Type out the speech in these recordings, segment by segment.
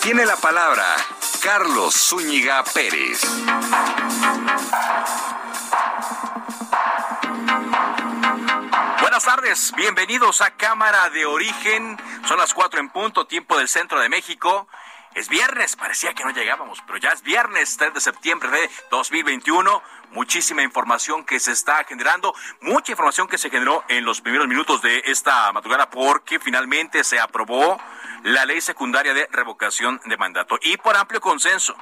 tiene la palabra Carlos Zúñiga Pérez. Buenas tardes, bienvenidos a Cámara de Origen. Son las cuatro en punto, tiempo del centro de México. Es viernes, parecía que no llegábamos, pero ya es viernes 3 de septiembre de 2021. Muchísima información que se está generando, mucha información que se generó en los primeros minutos de esta madrugada porque finalmente se aprobó la ley secundaria de revocación de mandato y por amplio consenso.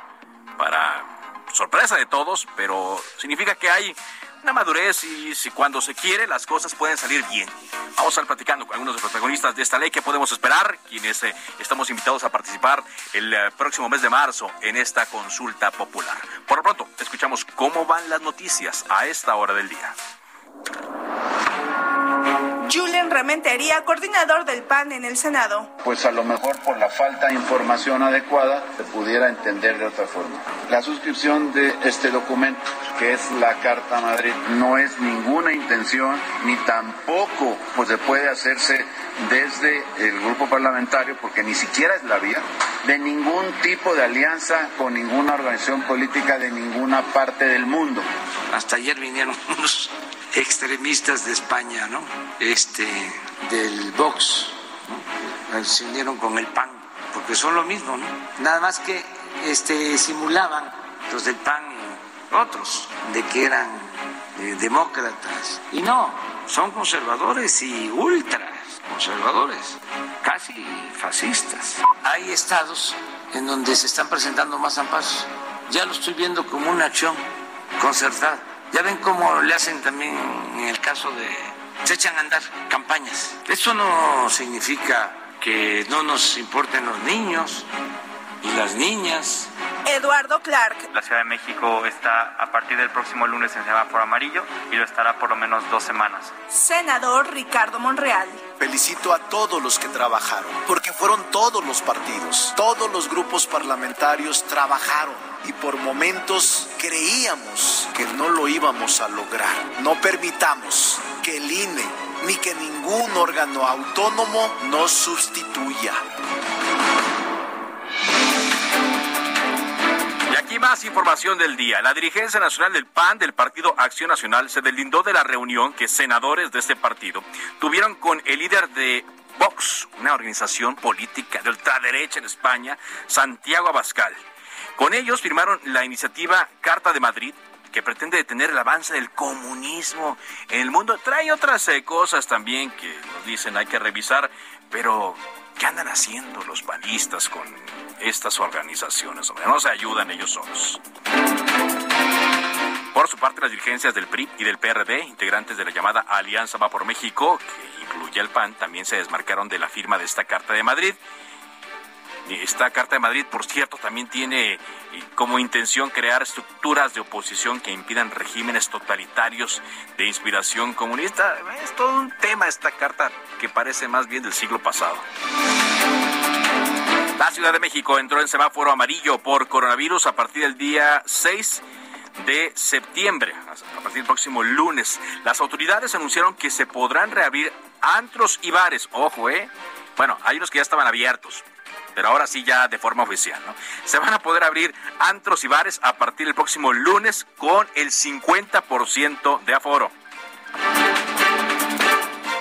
Para sorpresa de todos, pero significa que hay una madurez y si cuando se quiere las cosas pueden salir bien. Vamos a estar platicando con algunos de los protagonistas de esta ley que podemos esperar, quienes eh, estamos invitados a participar el eh, próximo mes de marzo en esta consulta popular. Por lo pronto, escuchamos cómo van las noticias a esta hora del día. Julian Rementería, coordinador del PAN en el Senado. Pues a lo mejor por la falta de información adecuada se pudiera entender de otra forma. La suscripción de este documento, que es la Carta Madrid, no es ninguna intención ni tampoco pues se puede hacerse desde el grupo parlamentario, porque ni siquiera es la vía, de ningún tipo de alianza con ninguna organización política de ninguna parte del mundo. Hasta ayer vinieron unos extremistas de España, ¿no? Este, del Vox, se unieron con el PAN, porque son lo mismo, ¿no? Nada más que este, simulaban los del PAN y otros de que eran eh, demócratas. Y no, son conservadores y ultra conservadores, casi fascistas. Hay estados en donde se están presentando más amparos. Ya lo estoy viendo como una acción concertada. Ya ven cómo le hacen también en el caso de... Se echan a andar campañas. Eso no significa que no nos importen los niños y las niñas. Eduardo Clark. La Ciudad de México está a partir del próximo lunes en semáforo amarillo y lo estará por lo menos dos semanas. Senador Ricardo Monreal. Felicito a todos los que trabajaron, porque fueron todos los partidos, todos los grupos parlamentarios trabajaron y por momentos creíamos que no lo íbamos a lograr. No permitamos que el INE ni que ningún órgano autónomo nos sustituya. Y aquí más información del día. La dirigencia nacional del PAN del Partido Acción Nacional se deslindó de la reunión que senadores de este partido tuvieron con el líder de Vox, una organización política de ultraderecha en España, Santiago Abascal. Con ellos firmaron la iniciativa Carta de Madrid, que pretende detener el avance del comunismo en el mundo. Trae otras eh, cosas también que nos dicen hay que revisar, pero ¿qué andan haciendo los panistas con estas organizaciones? Hombre, no se ayudan ellos solos. Por su parte, las dirigencias del PRI y del PRD, integrantes de la llamada Alianza Va por México, que incluye al PAN, también se desmarcaron de la firma de esta Carta de Madrid. Esta Carta de Madrid, por cierto, también tiene eh, como intención crear estructuras de oposición que impidan regímenes totalitarios de inspiración comunista. Es todo un tema esta carta que parece más bien del siglo pasado. La Ciudad de México entró en semáforo amarillo por coronavirus a partir del día 6 de septiembre, a partir del próximo lunes. Las autoridades anunciaron que se podrán reabrir antros y bares. Ojo, ¿eh? Bueno, hay unos que ya estaban abiertos, pero ahora sí ya de forma oficial, ¿no? Se van a poder abrir antros y bares a partir del próximo lunes con el 50% de aforo.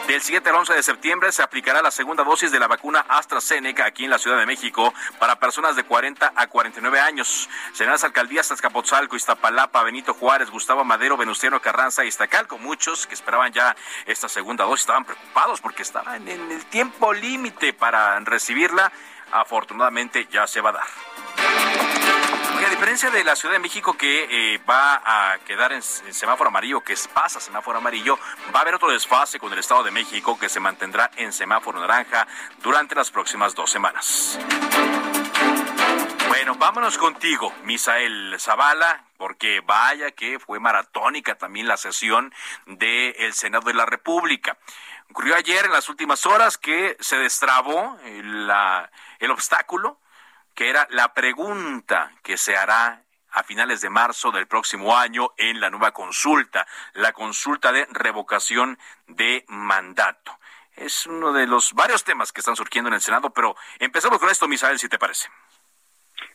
Del 7 al 11 de septiembre se aplicará la segunda dosis de la vacuna AstraZeneca aquí en la Ciudad de México para personas de 40 a 49 años. Serán las alcaldías Azcapotzalco, Iztapalapa, Benito Juárez, Gustavo Madero, Venustiano Carranza y Iztacalco. Muchos que esperaban ya esta segunda dosis estaban preocupados porque estaban en el tiempo límite para recibirla. Afortunadamente ya se va a dar a diferencia de la Ciudad de México que eh, va a quedar en, semáforo amarillo, que pasa semáforo amarillo, va a haber otro desfase con el Estado de México que se mantendrá en semáforo naranja durante las próximas dos semanas. Bueno, vámonos contigo, Misael Zavala, porque vaya que fue maratónica también la sesión del Senado de la República. Ocurrió ayer en las últimas horas que se destrabó el obstáculo que era la pregunta que se hará a finales de marzo del próximo año en la nueva consulta, la consulta de revocación de mandato. Es uno de los varios temas que están surgiendo en el Senado, pero empezamos con esto, Misael, si te parece.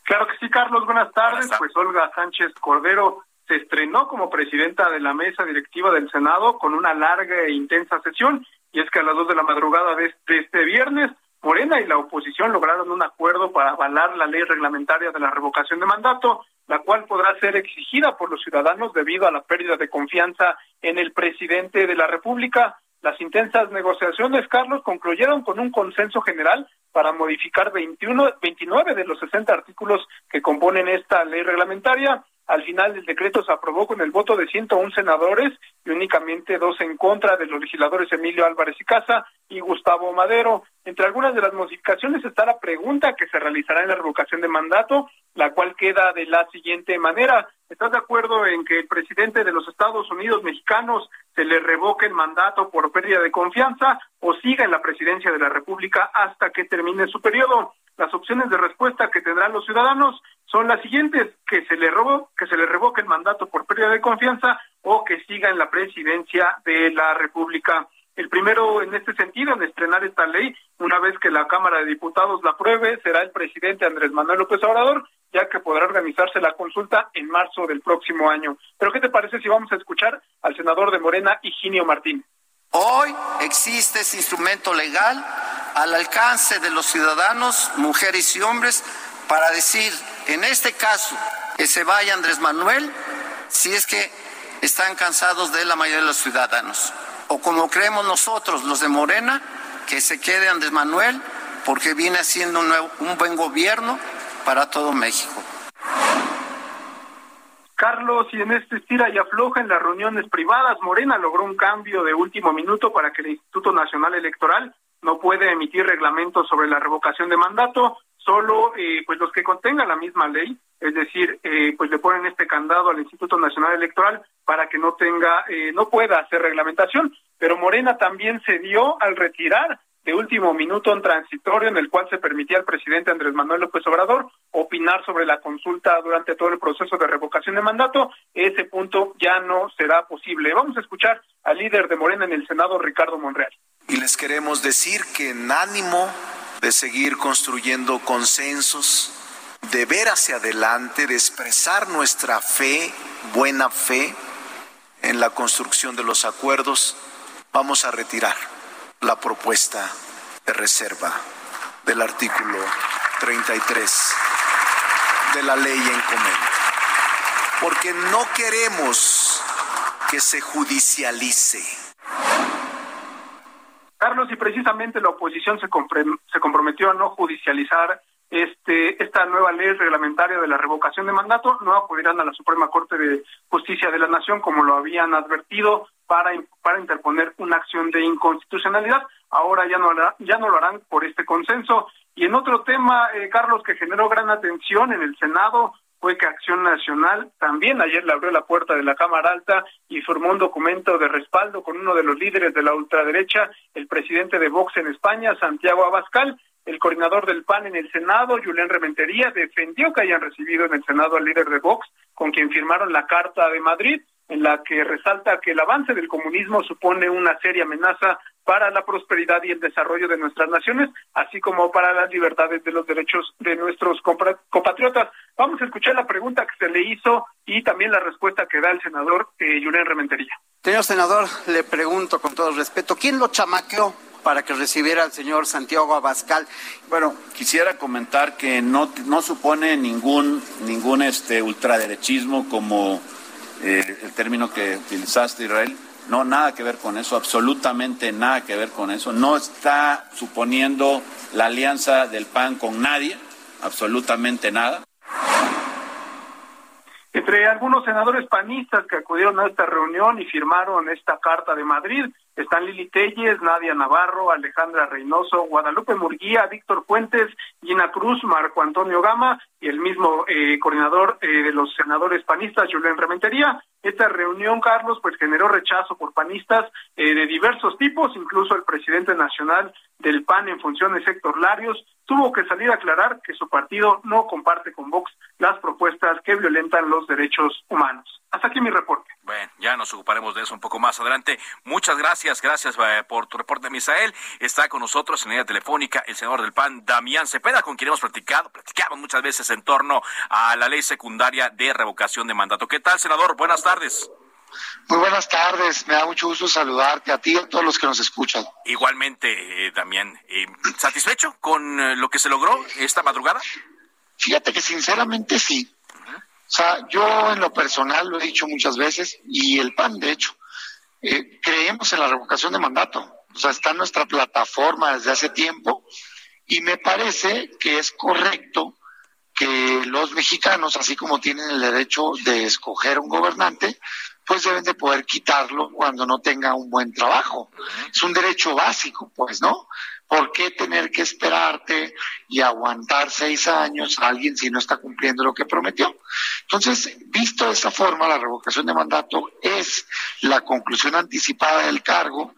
Claro que sí, Carlos, buenas tardes. Pues Olga Sánchez Cordero se estrenó como presidenta de la mesa directiva del Senado con una larga e intensa sesión, y es que a las dos de la madrugada de este viernes Morena y la oposición lograron un acuerdo para avalar la ley reglamentaria de la revocación de mandato, la cual podrá ser exigida por los ciudadanos debido a la pérdida de confianza en el presidente de la República. Las intensas negociaciones, Carlos, concluyeron con un consenso general para modificar 21, 29 de los 60 artículos que componen esta ley reglamentaria. Al final, el decreto se aprobó con el voto de 101 senadores y únicamente dos en contra de los legisladores Emilio Álvarez y Casa y Gustavo Madero. Entre algunas de las modificaciones está la pregunta que se realizará en la revocación de mandato, la cual queda de la siguiente manera. ¿Estás de acuerdo en que el presidente de los Estados Unidos mexicanos se le revoque el mandato por pérdida de confianza o siga en la presidencia de la República hasta que termine su periodo? Las opciones de respuesta que tendrán los ciudadanos son las siguientes, que se le robó, que se le revoque el mandato por pérdida de confianza o que siga en la presidencia de la República. El primero en este sentido en estrenar esta ley, una vez que la Cámara de Diputados la apruebe, será el presidente Andrés Manuel López Obrador, ya que podrá organizarse la consulta en marzo del próximo año. Pero ¿qué te parece si vamos a escuchar al senador de Morena, Higinio Martín? Hoy existe ese instrumento legal al alcance de los ciudadanos, mujeres y hombres, para decir, en este caso, que se vaya Andrés Manuel si es que están cansados de la mayoría de los ciudadanos. O como creemos nosotros, los de Morena, que se quede Andrés Manuel porque viene haciendo un, un buen gobierno para todo México. Carlos, y en este estira y afloja en las reuniones privadas, Morena logró un cambio de último minuto para que el Instituto Nacional Electoral no puede emitir reglamentos sobre la revocación de mandato, solo eh, pues los que contengan la misma ley, es decir, eh, pues le ponen este candado al Instituto Nacional Electoral para que no tenga, eh, no pueda hacer reglamentación, pero Morena también se dio al retirar de último minuto un transitorio en el cual se permitía al presidente Andrés Manuel López Obrador opinar sobre la consulta durante todo el proceso de revocación de mandato. Ese punto ya no será posible. Vamos a escuchar al líder de Morena en el Senado, Ricardo Monreal. Y les queremos decir que en ánimo de seguir construyendo consensos, de ver hacia adelante, de expresar nuestra fe, buena fe, en la construcción de los acuerdos, vamos a retirar la propuesta de reserva del artículo 33 de la ley en comento. Porque no queremos que se judicialice Carlos, y precisamente la oposición se, se comprometió a no judicializar este, esta nueva ley reglamentaria de la revocación de mandato, no acudirán a la Suprema Corte de Justicia de la Nación como lo habían advertido para, para interponer una acción de inconstitucionalidad. Ahora ya no, ya no lo harán por este consenso. Y en otro tema, eh, Carlos, que generó gran atención en el Senado, fue que Acción Nacional también ayer le abrió la puerta de la Cámara Alta y formó un documento de respaldo con uno de los líderes de la ultraderecha, el presidente de Vox en España, Santiago Abascal. El coordinador del PAN en el Senado, Julián Rementería, defendió que hayan recibido en el Senado al líder de Vox, con quien firmaron la Carta de Madrid, en la que resalta que el avance del comunismo supone una seria amenaza para la prosperidad y el desarrollo de nuestras naciones, así como para las libertades de los derechos de nuestros compatriotas. Vamos a escuchar la pregunta que se le hizo y también la respuesta que da el senador eh, Julián Rementería. Señor senador, le pregunto con todo respeto, ¿quién lo chamaqueó para que recibiera al señor Santiago Abascal? Bueno, quisiera comentar que no, no supone ningún, ningún este ultraderechismo como eh, el término que utilizaste, Israel. No, nada que ver con eso, absolutamente nada que ver con eso. No está suponiendo la alianza del PAN con nadie, absolutamente nada. Entre algunos senadores panistas que acudieron a esta reunión y firmaron esta Carta de Madrid están Lili Telles, Nadia Navarro, Alejandra Reynoso, Guadalupe Murguía, Víctor Fuentes, Gina Cruz, Marco Antonio Gama y el mismo eh, coordinador eh, de los senadores panistas, Julián Rementería. Esta reunión, Carlos, pues generó rechazo por panistas eh, de diversos tipos, incluso el presidente nacional del PAN en funciones Héctor Larios tuvo que salir a aclarar que su partido no comparte con Vox las propuestas que violentan los derechos humanos. Hasta aquí mi reporte. Bueno, ya nos ocuparemos de eso un poco más adelante. Muchas gracias, gracias eh, por tu reporte, Misael. Está con nosotros en línea telefónica el senador del PAN, Damián Cepeda, con quien hemos platicado, platicamos muchas veces en torno a la ley secundaria de revocación de mandato. ¿Qué tal, senador? Buenas tardes. Muy buenas tardes, me da mucho gusto saludarte a ti y a todos los que nos escuchan. Igualmente, eh, Damián, eh, ¿satisfecho con eh, lo que se logró esta madrugada? Fíjate que sinceramente sí. O sea, yo en lo personal lo he dicho muchas veces y el PAN, de hecho, creemos en la revocación de mandato. O sea, está en nuestra plataforma desde hace tiempo y me parece que es correcto que los mexicanos, así como tienen el derecho de escoger un gobernante, pues deben de poder quitarlo cuando no tenga un buen trabajo. Es un derecho básico, pues, ¿no? ¿Por qué tener que esperarte y aguantar seis años a alguien si no está cumpliendo lo que prometió? Entonces, visto de esa forma, la revocación de mandato es la conclusión anticipada del cargo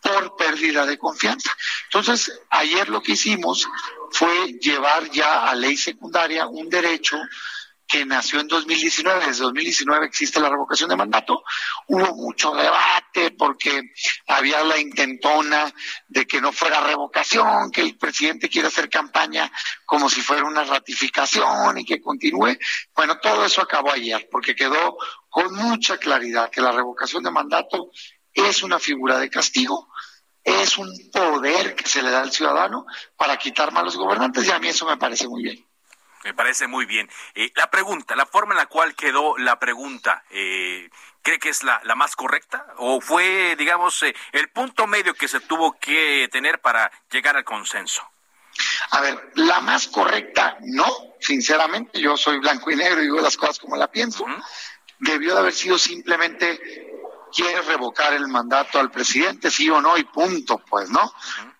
por pérdida de confianza. Entonces, ayer lo que hicimos fue llevar ya a ley secundaria un derecho que nació en 2019, desde 2019 existe la revocación de mandato, hubo mucho debate porque había la intentona de que no fuera revocación, que el presidente quiere hacer campaña como si fuera una ratificación y que continúe. Bueno, todo eso acabó ayer porque quedó con mucha claridad que la revocación de mandato es una figura de castigo, es un poder que se le da al ciudadano para quitar malos gobernantes y a mí eso me parece muy bien. Me parece muy bien. Eh, la pregunta, la forma en la cual quedó la pregunta, eh, ¿cree que es la, más correcta? ¿O fue, digamos, eh, el punto medio que se tuvo que tener para llegar al consenso? A ver, la más correcta, no, sinceramente, yo soy blanco y negro y digo las cosas como la pienso. Debió de haber sido simplemente, quiere revocar el mandato al presidente, sí o no, y punto, pues, ¿no?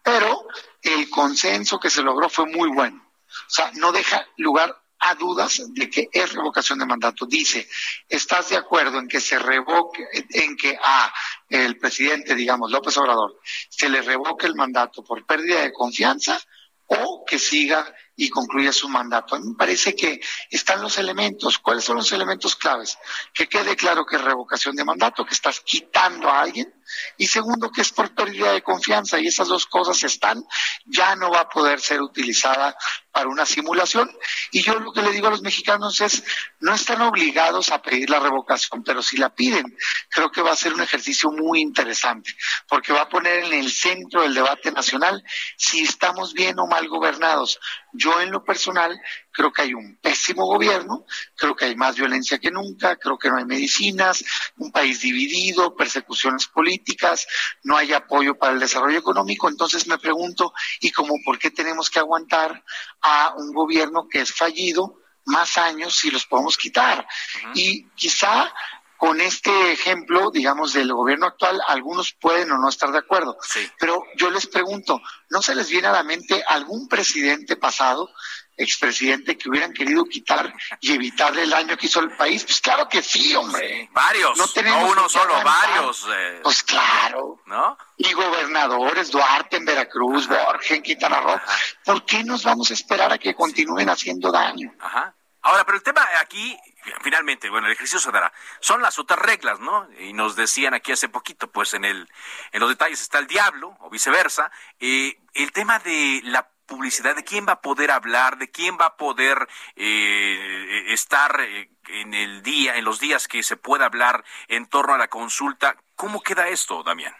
Pero el consenso que se logró fue muy bueno o sea, no deja lugar a dudas de que es revocación de mandato. Dice, ¿estás de acuerdo en que se revoque, en que a el presidente, digamos, López Obrador, se le revoque el mandato por pérdida de confianza o que siga y concluya su mandato. A mí me parece que están los elementos. ¿Cuáles son los elementos claves? Que quede claro que es revocación de mandato, que estás quitando a alguien. Y segundo, que es por pérdida de confianza. Y esas dos cosas están. Ya no va a poder ser utilizada para una simulación. Y yo lo que le digo a los mexicanos es, no están obligados a pedir la revocación, pero si la piden, creo que va a ser un ejercicio muy interesante, porque va a poner en el centro del debate nacional si estamos bien o mal gobernados. Yo en lo personal creo que hay un pésimo gobierno, creo que hay más violencia que nunca, creo que no hay medicinas, un país dividido, persecuciones políticas, no hay apoyo para el desarrollo económico. Entonces me pregunto, ¿y cómo por qué tenemos que aguantar a un gobierno que es fallido más años si los podemos quitar? Y quizá con este ejemplo, digamos, del gobierno actual, algunos pueden o no estar de acuerdo. Pero yo les pregunto, ¿no se les viene a la mente algún presidente pasado, expresidente, que hubieran querido quitar y evitarle el daño que hizo el país? Pues claro que sí, hombre. varios, no, tenemos uno solo, varios. Eh. Pues claro. ¿No? Y gobernadores, Duarte en Veracruz, Borges en Quintana Roo. ¿Por qué nos vamos a esperar a que continúen haciendo daño? Ajá. Ahora, pero el tema aquí, finalmente, bueno, el ejercicio se dará. Son las otras reglas, ¿no? Y nos decían aquí hace poquito, pues en el, en los detalles está el diablo, o viceversa. Eh, el tema de la publicidad, de quién va a poder hablar, de quién va a poder eh, estar eh, en el día, en los días que se pueda hablar en torno a la consulta. ¿Cómo queda esto, Damián?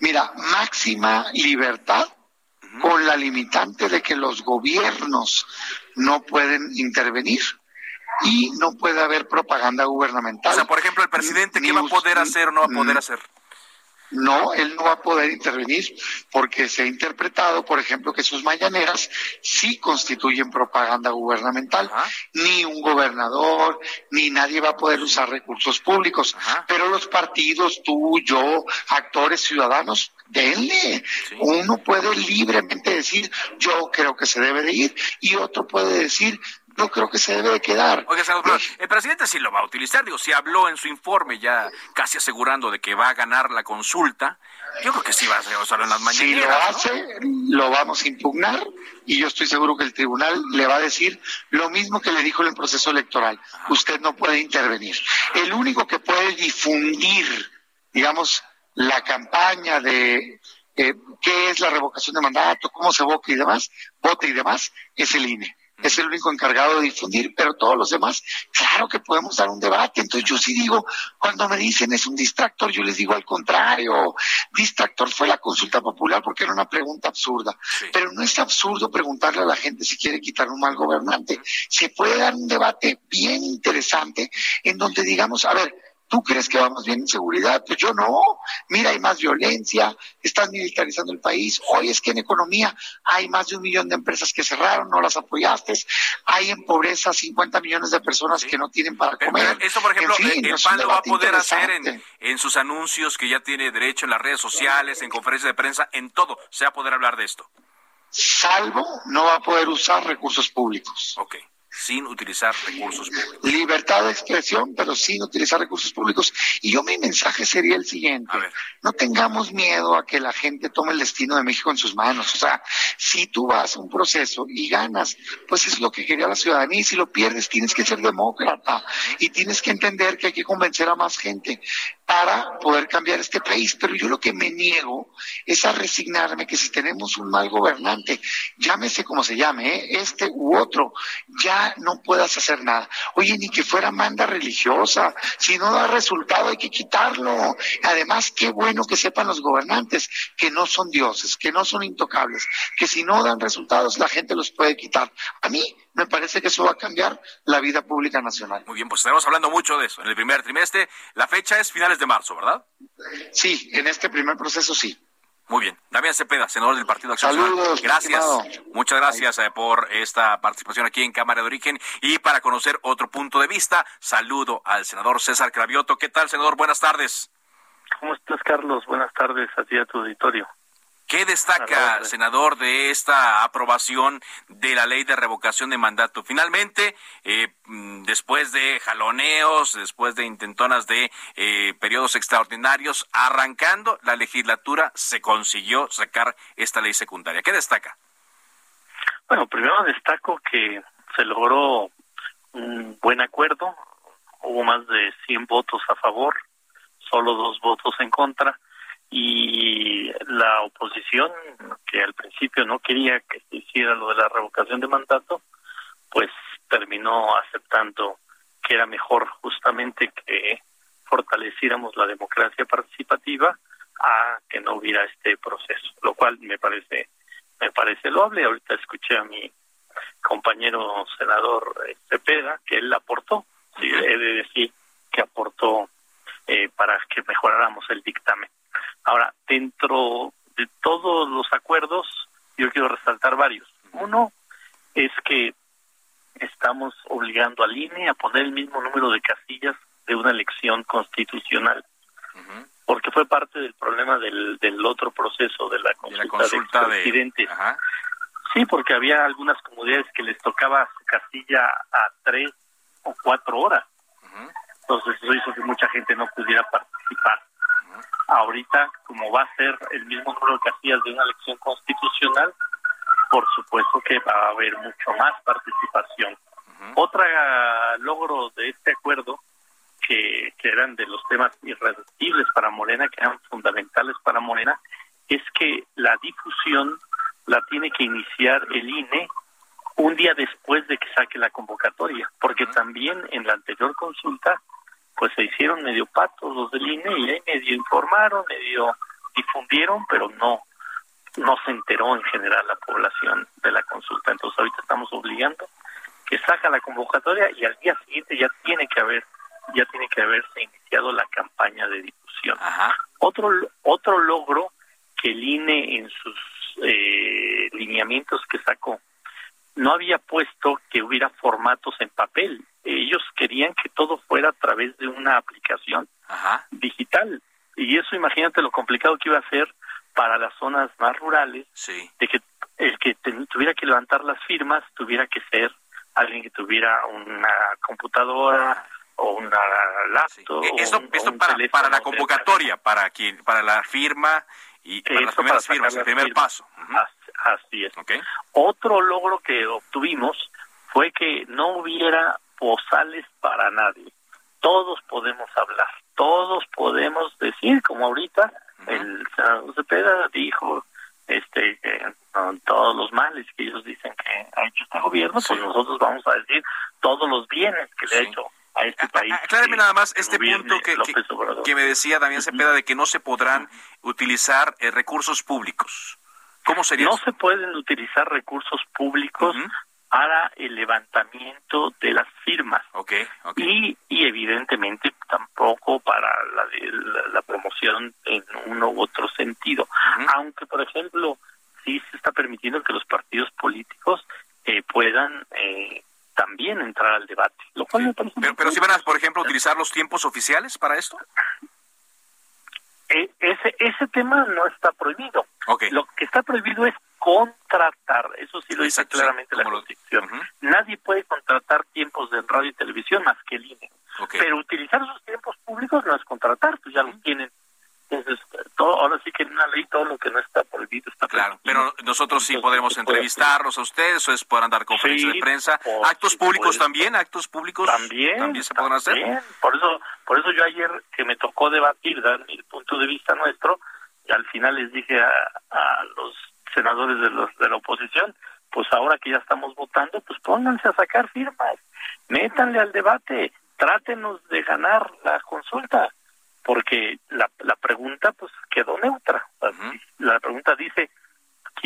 Mira, máxima libertad con la limitante de que los gobiernos no pueden intervenir y no puede haber propaganda gubernamental. O sea, por ejemplo, el presidente, ¿qué va a poder hacer o no va a poder hacer? No, él no va a poder intervenir porque se ha interpretado, por ejemplo, que sus mañaneras sí constituyen propaganda gubernamental. Ni un gobernador, ni nadie va a poder usar recursos públicos. Pero los partidos, tú, yo, actores, ciudadanos, denle. Uno puede libremente decir, yo creo que se debe de ir, y otro puede decir, no creo que se debe de quedar. Oiga, senador, el presidente sí lo va a utilizar, digo, si habló en su informe ya casi asegurando de que va a ganar la consulta, yo creo que sí va a usarlo en las mañaneras. Si lo hace, lo vamos a impugnar y yo estoy seguro que el tribunal le va a decir lo mismo que le dijo en el proceso electoral. Usted no puede intervenir. El único que puede difundir, digamos, la campaña de eh, qué es la revocación de mandato, cómo se vota y demás, vote y demás, es el INE es el único encargado de difundir, pero todos los demás, claro que podemos dar un debate. Entonces yo sí digo, cuando me dicen es un distractor, yo les digo al contrario, distractor fue la consulta popular porque era una pregunta absurda, pero no es absurdo preguntarle a la gente si quiere quitar un mal gobernante. Se puede dar un debate bien interesante en donde digamos, a ver, ¿Tú crees que vamos bien en seguridad? Pues yo no. Mira, hay más violencia, están militarizando el país. Hoy es que en economía hay más de un millón de empresas que cerraron, no las apoyaste. Hay en pobreza 50 millones de personas que no tienen para comer. Eso, por ejemplo, el PAN lo va a poder hacer en, en sus anuncios que ya tiene derecho en las redes sociales, en conferencias de prensa, en todo. Se va a poder hablar de esto. Salvo no va a poder usar recursos públicos. Ok sin utilizar recursos públicos. Libertad de expresión, pero sin utilizar recursos públicos. Y yo mi mensaje sería el siguiente. No tengamos miedo a que la gente tome el destino de México en sus manos. O sea, si tú vas a un proceso y ganas, pues es lo que quería la ciudadanía. Y si lo pierdes, tienes que ser demócrata y tienes que entender que hay que convencer a más gente para poder cambiar este país. Pero yo lo que me niego es a resignarme que si tenemos un mal gobernante, llámese como se llame, ¿eh? este u otro, ya no puedas hacer nada. Oye, ni que fuera manda religiosa, si no da resultado hay que quitarlo. Además, qué bueno que sepan los gobernantes que no son dioses, que no son intocables, que si no dan resultados la gente los puede quitar. A mí me parece que eso va a cambiar la vida pública nacional. Muy bien, pues estamos hablando mucho de eso. En el primer trimestre, la fecha es finales de marzo, ¿verdad? Sí, en este primer proceso sí. Muy bien. Damián Cepeda, senador del Partido Acción Saludos, Gracias. Muchas gracias eh, por esta participación aquí en Cámara de Origen. Y para conocer otro punto de vista, saludo al senador César Cravioto. ¿Qué tal, senador? Buenas tardes. ¿Cómo estás, Carlos? Buenas tardes a ti y a tu auditorio. ¿Qué destaca, senador, de esta aprobación de la ley de revocación de mandato? Finalmente, eh, mm, después de jaloneos, después de intentonas de eh, periodos extraordinarios, arrancando la legislatura, se consiguió sacar esta ley secundaria. ¿Qué destaca? Bueno, primero destaco que se logró un buen acuerdo. Hubo más de 100 votos a favor, solo dos votos en contra y la oposición, que al principio no quería que se hiciera lo de la revocación de mandato, pues terminó aceptando que era mejor justamente que fortaleciéramos la democracia participativa a que no hubiera este proceso, lo cual me parece me parece loable. Ahorita escuché a mi compañero senador Cepeda que él aportó, sí, he de decir que aportó eh, para que mejoráramos el dictamen. Ahora, dentro de todos los acuerdos, yo quiero resaltar varios. Uno es que estamos obligando al INE a poner el mismo número de casillas de una elección constitucional, porque fue parte del problema del, del otro proceso de la consulta, de, presidentes. Sí, porque había algunas comunidades que les tocaba casilla a tres o cuatro horas. Entonces eso hizo que mucha gente no pudiera participar. Ahorita, como va a ser el mismo número de casillas de una elección constitucional, por supuesto que va a haber mucho más participación. Otra logro de este acuerdo, que, que eran de los temas irreductibles para Morena, que eran fundamentales para Morena, es que la difusión la tiene que iniciar el INE un día después de que saque la convocatoria, porque también en la anterior consulta pues se hicieron medio patos los del INE y ahí medio informaron, medio difundieron, pero no no se enteró en general la población de la consulta. Entonces ahorita estamos obligando que saca la convocatoria y al día siguiente ya tiene que haber ya tiene que haberse iniciado la campaña de difusión. Otro otro logro que el INE en sus eh, lineamientos que sacó no había puesto que hubiera formatos en papel. Ellos querían que todo fuera a través de una aplicación digital. Y eso imagínate lo complicado que iba a ser para las zonas más rurales, de que el que tuviera que levantar las firmas tuviera que ser alguien que tuviera una computadora o una laptop. E-, esto, para, para la convocatoria, para quien, para la firma y para las primeras firmas, el primer paso. Así es. Otro logro que obtuvimos fue que no hubiera posales para nadie. Todos podemos hablar, todos podemos decir, como ahorita el senador Cepeda dijo este que todos los males que ellos dicen que ha hecho este gobierno, pues nosotros vamos a decir todos los bienes que le ha hecho a este país. Acláreme nada más este punto que, que, me decía Damián Cepeda de que no se podrán utilizar eh, recursos públicos. ¿Cómo sería? No se pueden utilizar recursos públicos para el levantamiento de las firmas. Okay, Y, y evidentemente tampoco para la, la, promoción en uno u otro sentido. Aunque, por ejemplo, sí se está permitiendo que los partidos políticos eh, puedan eh, también entrar al pero, si van a, por ejemplo, utilizar los tiempos oficiales para esto. E, ese, ese tema no está prohibido. Lo que está prohibido es contratar, eso sí lo dice claramente la. Nadie puede contratar tiempos de radio y televisión más que el INE. Pero utilizar esos tiempos públicos no es contratar, pues ya los tienen entonces, todo, ahora sí que en una ley todo lo que no está prohibido está Claro, pero nosotros sí podemos entrevistarlos a ustedes, o podrán dar conferencias de prensa. ¿Actos públicos también? ¿Actos públicos también, se podrán hacer? Por eso, por eso yo ayer que me tocó debatir, dar mi punto de vista nuestro, y al final les dije a, a los senadores de, los, de la oposición, pues ahora que ya estamos votando, pues pónganse a sacar firmas, métanle al debate, trátenos de ganar la consulta porque la, la pregunta pues quedó neutra. La pregunta dice,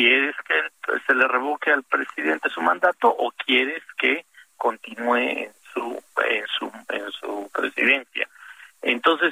¿quieres que se le revoque al presidente su mandato o quieres que continúe en su en su en su presidencia? Entonces,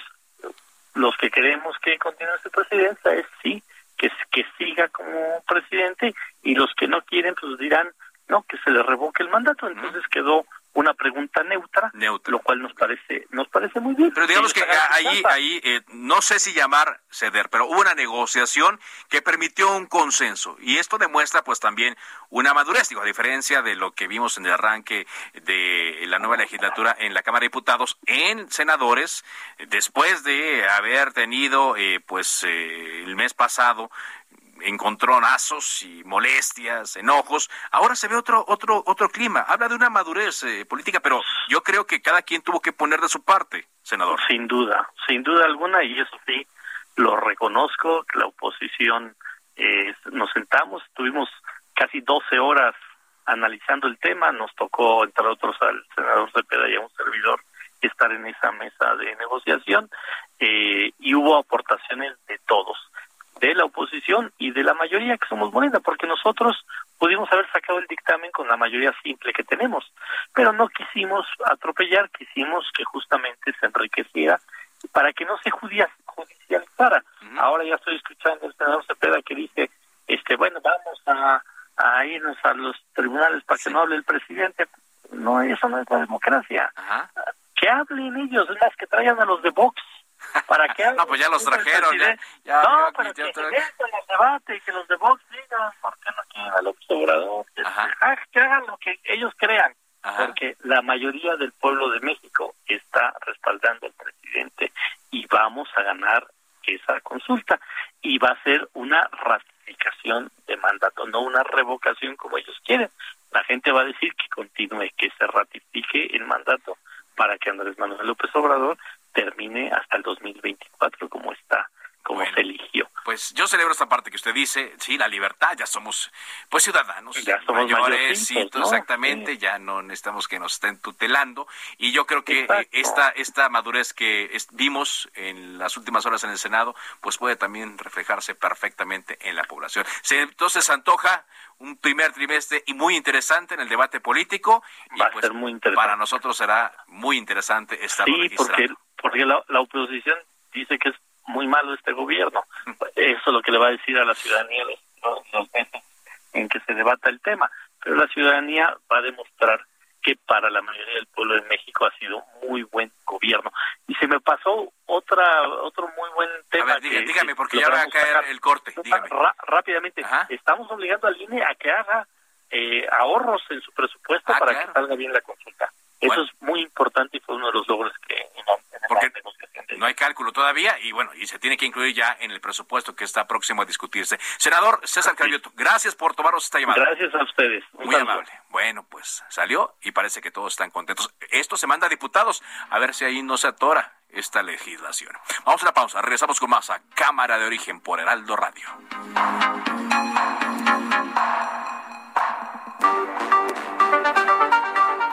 los que queremos que continúe su presidencia es sí que que siga como presidente y los que no quieren pues dirán no que se le revoque el mandato. Entonces quedó una pregunta neutra, lo cual nos parece nos parece muy bien. Pero digamos que ahí ahí eh, no sé si llamar ceder, pero hubo una negociación que permitió un consenso y esto demuestra pues también una madurez, digo, a diferencia de lo que vimos en el arranque de la nueva legislatura en la Cámara de Diputados en senadores después de haber tenido eh, pues eh, el mes pasado encontronazos y molestias, enojos. Ahora se ve otro otro otro clima. Habla de una madurez eh, política, pero yo creo que cada quien tuvo que poner de su parte, senador. Sin duda, sin duda alguna, y eso sí lo reconozco, la oposición eh, nos sentamos, tuvimos casi 12 horas analizando el tema, nos tocó, entre otros, al senador Cepeda y a un servidor estar en esa mesa de negociación eh, y hubo aportaciones de todos de la oposición y de la mayoría que somos Morena, porque nosotros pudimos haber sacado el dictamen con la mayoría simple que tenemos, pero no quisimos atropellar, quisimos que justamente se enriqueciera para que no se judicializara. Ahora ya estoy escuchando al senador Cepeda que dice, este, bueno, vamos a, a irnos a los tribunales para que no hable el presidente. No, eso no es la democracia. Que hablen ellos, es más, que traigan a los de Vox ¿Para qué? no, pues ya los trajeron. Ya, no, para que se los debates y que los de Vox digan por qué no quieren a López Obrador. Ah, que hagan lo que ellos crean. Porque la mayoría del pueblo de México está respaldando al presidente y vamos a ganar esa consulta. Y va a ser una ratificación de mandato, no una revocación como ellos quieren. la gente va a decir que continúe, que se ratifique el mandato para que Andrés Manuel López Obrador termine hasta el 2024 como está como se eligió. Pues yo celebro esta parte que usted dice, sí, la libertad, ya somos pues ciudadanos ya somos mayores, sí, exactamente, ya no necesitamos que nos estén tutelando y yo creo que esta esta madurez que vimos en las últimas horas en el Senado, pues puede también reflejarse perfectamente en la población. Entonces antoja un primer trimestre y muy interesante en el debate político. Va a pues, ser muy interesante. Para nosotros será muy interesante estar sí, porque, porque la, oposición dice que es muy malo este gobierno. Eso es lo que le va a decir a la ciudadanía los, los meses en que se debata el tema. Pero la ciudadanía va a demostrar que para la mayoría del pueblo de México ha sido muy buen gobierno. Y se me pasó otra otro muy buen tema. A ver, dígame, porque ya va a caer el corte. rápidamente, estamos obligando al INE a que haga eh, ahorros en su presupuesto ah, para que salga bien la consulta. Eso es muy importante y fue uno de los logros que en, Porque no hay cálculo todavía y bueno, y se tiene que incluir ya en el presupuesto que está próximo a discutirse. Senador César Carioto, gracias por tomarnos esta llamada. Gracias a ustedes. muy amable. Bueno, pues salió y parece que todos están contentos. Esto se manda a diputados, a ver si ahí no se atora esta legislación. Vamos a la pausa, regresamos con más a Cámara de Origen por Heraldo Radio.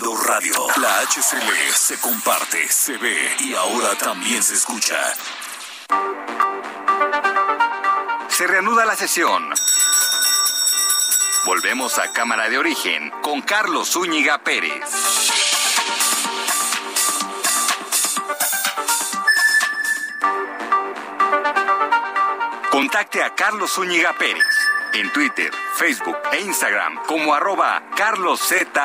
Radio. La HCL se comparte, se ve y ahora también se escucha. Se reanuda la sesión. Volvemos a Cámara de Origen con Carlos Zúñiga Pérez. Contacte a Carlos Zúñiga Pérez en Twitter, Facebook e Instagram como arroba carloszup.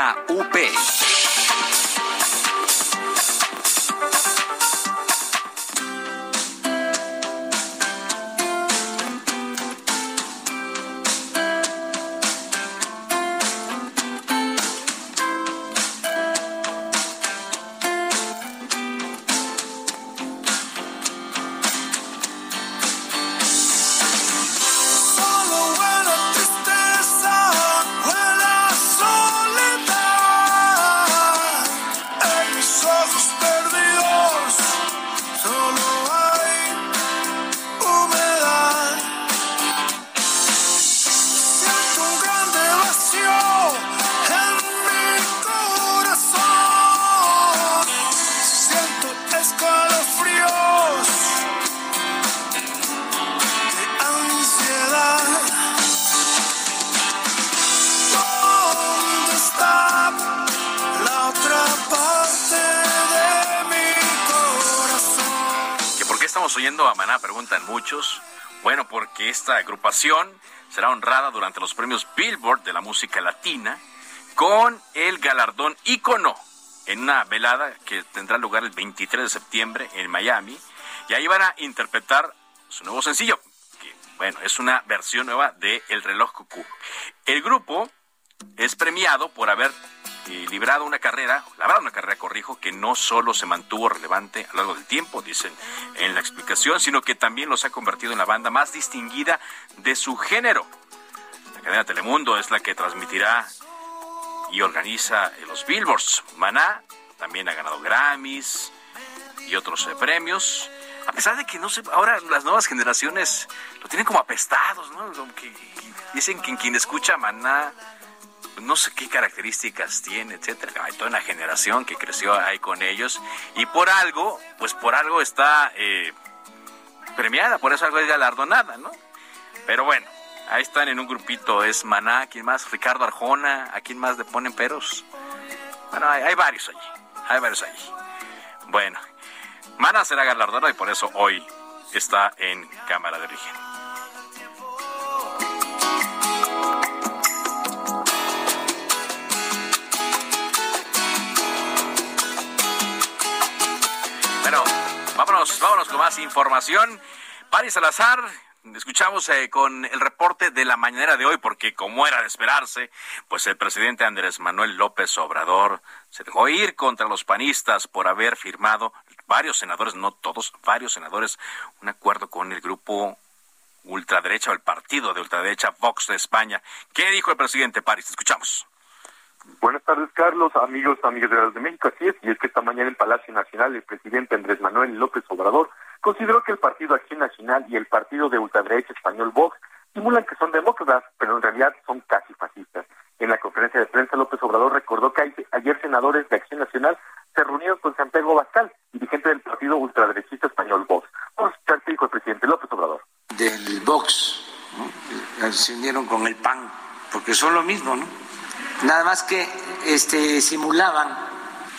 Bueno, porque esta agrupación será honrada durante los premios Billboard de la música latina con el galardón ícono en una velada que tendrá lugar el 23 de septiembre en Miami. Y ahí van a interpretar su nuevo sencillo, que bueno, es una versión nueva de El reloj cucú. El grupo es premiado por haber librado una carrera, labrado una carrera, corrijo, que no solo se mantuvo relevante a lo largo del tiempo, dicen en la explicación, sino que también los ha convertido en la banda más distinguida de su género. La cadena Telemundo es la que transmitirá y organiza los Billboards. Maná también ha ganado Grammys y otros eh, premios. A pesar de que no sé, ahora las nuevas generaciones lo tienen como apestados, ¿no? dicen que quien escucha Maná no sé qué características tiene, etcétera. Hay toda una generación que creció ahí con ellos y por algo, pues por algo está eh, premiada, por eso algo es galardonada, ¿no? Pero bueno, ahí están en un grupito, es Maná, ¿quién más? Ricardo Arjona, ¿a quién más le ponen peros? Bueno, hay, hay varios allí, hay varios allí. Bueno, Maná será galardonado y por eso hoy está en Cámara de Origen. Información. Paris Salazar, escuchamos eh, con el reporte de la mañanera de hoy, porque como era de esperarse, pues el presidente Andrés Manuel López Obrador se dejó ir contra los panistas por haber firmado varios senadores, no todos, varios senadores, un acuerdo con el grupo ultraderecha o el partido de ultraderecha Vox de España. ¿Qué dijo el presidente París? Escuchamos. Buenas tardes, Carlos, amigos, amigas de, de México. Así es, y es que esta mañana en Palacio Nacional el presidente Andrés Manuel López Obrador consideró que el Partido Acción Nacional y el partido de ultraderecha español Vox simulan que son demócratas, pero en realidad son casi fascistas. En la conferencia de prensa, López Obrador recordó que ayer senadores de Acción Nacional se reunieron con Santiago Bascal, dirigente del partido ultraderechista español Vox. Vamos a escuchar el presidente López Obrador. Del Vox, se unieron con el PAN, porque son lo mismo, ¿no? Nada más que este, simulaban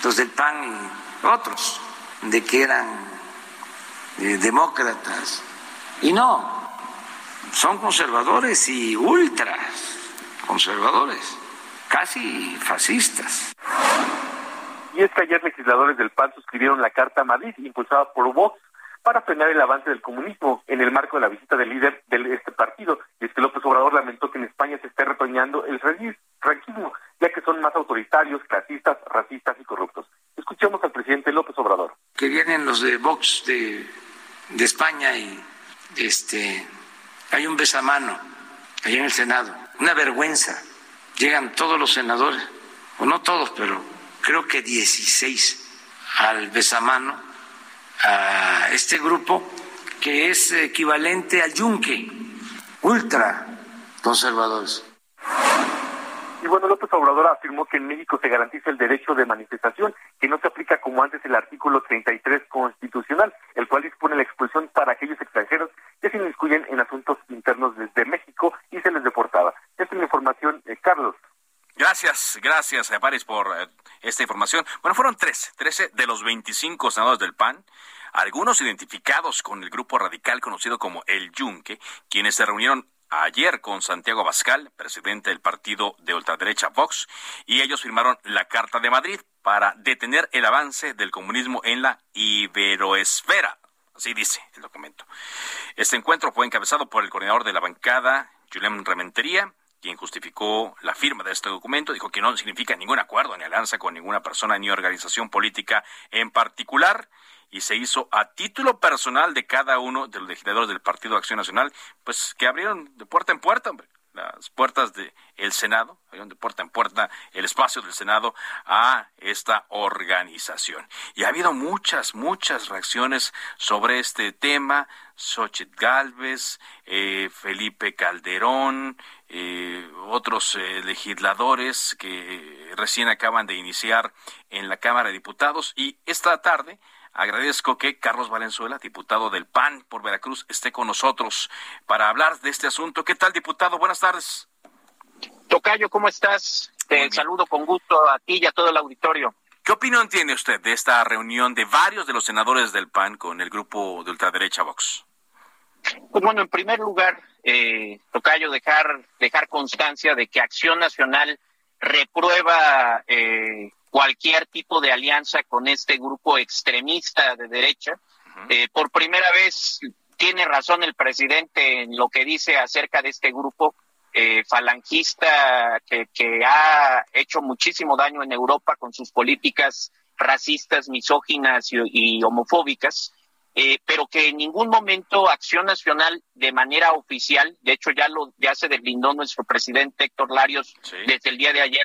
los del PAN y otros de que eran eh, demócratas. Y no, son conservadores y ultra conservadores, casi fascistas. Y es que ayer legisladores del PAN suscribieron la Carta Madrid, impulsada por Vox, para frenar el avance del comunismo en el marco de la visita del líder de este partido. Y es que López Obrador lamentó que en España se esté retoñando el franquismo, ya que son más autoritarios, clasistas, racistas y corruptos. Escuchemos al presidente López Obrador. Que vienen los de Vox de, de España y este hay un besamano allá en el Senado. Una vergüenza. Llegan todos los senadores, o no todos, pero creo que 16 al besamano a este grupo que es equivalente al yunque, ultra conservadores. Bueno, López Obrador afirmó que en México se garantiza el derecho de manifestación, que no se aplica como antes el artículo 33 constitucional, el cual dispone la expulsión para aquellos extranjeros que se inmiscuyen en asuntos internos desde México y se les deportaba. Esta es la información, eh, Carlos. Gracias, gracias, eh, Paris, por eh, esta información. Bueno, fueron 13, 13 de los 25 senadores del PAN, algunos identificados con el grupo radical conocido como El Yunque, quienes se reunieron ayer con Santiago Bascal, presidente del partido de ultraderecha Vox, y ellos firmaron la Carta de Madrid para detener el avance del comunismo en la iberoesfera. Así dice el documento. Este encuentro fue encabezado por el coordinador de la bancada, Julián Rementería, quien justificó la firma de este documento, dijo que no significa ningún acuerdo ni alianza con ninguna persona ni organización política en particular y se hizo a título personal de cada uno de los legisladores del Partido Acción Nacional, pues que abrieron de puerta en puerta, hombre, las puertas del el Senado, de puerta en puerta el espacio del Senado a esta organización. Y ha habido muchas, muchas reacciones sobre este tema. Xochitl Galvez, eh, Felipe Calderón, eh, otros eh, legisladores que recién acaban de iniciar en la Cámara de Diputados y esta tarde agradezco que Carlos Valenzuela, diputado del PAN por Veracruz, esté con nosotros para hablar de este asunto. ¿Qué tal, diputado? Buenas tardes. Tocayo, ¿cómo estás? Te saludo con gusto a ti y a todo el auditorio. ¿Qué opinión tiene usted de esta reunión de varios de los senadores del PAN con el grupo de ultraderecha Vox? Pues bueno, en primer lugar, eh, Tocayo, dejar, dejar constancia de que Acción Nacional reprueba eh, cualquier tipo de alianza con este grupo extremista de derecha. eh, por primera vez tiene razón el presidente en lo que dice acerca de este grupo eh, falangista que, que ha hecho muchísimo daño en Europa con sus políticas racistas, misóginas y, y homofóbicas. Eh, pero que en ningún momento Acción Nacional de manera oficial, de hecho ya lo ya se deslindó nuestro presidente Héctor Larios desde el día de ayer,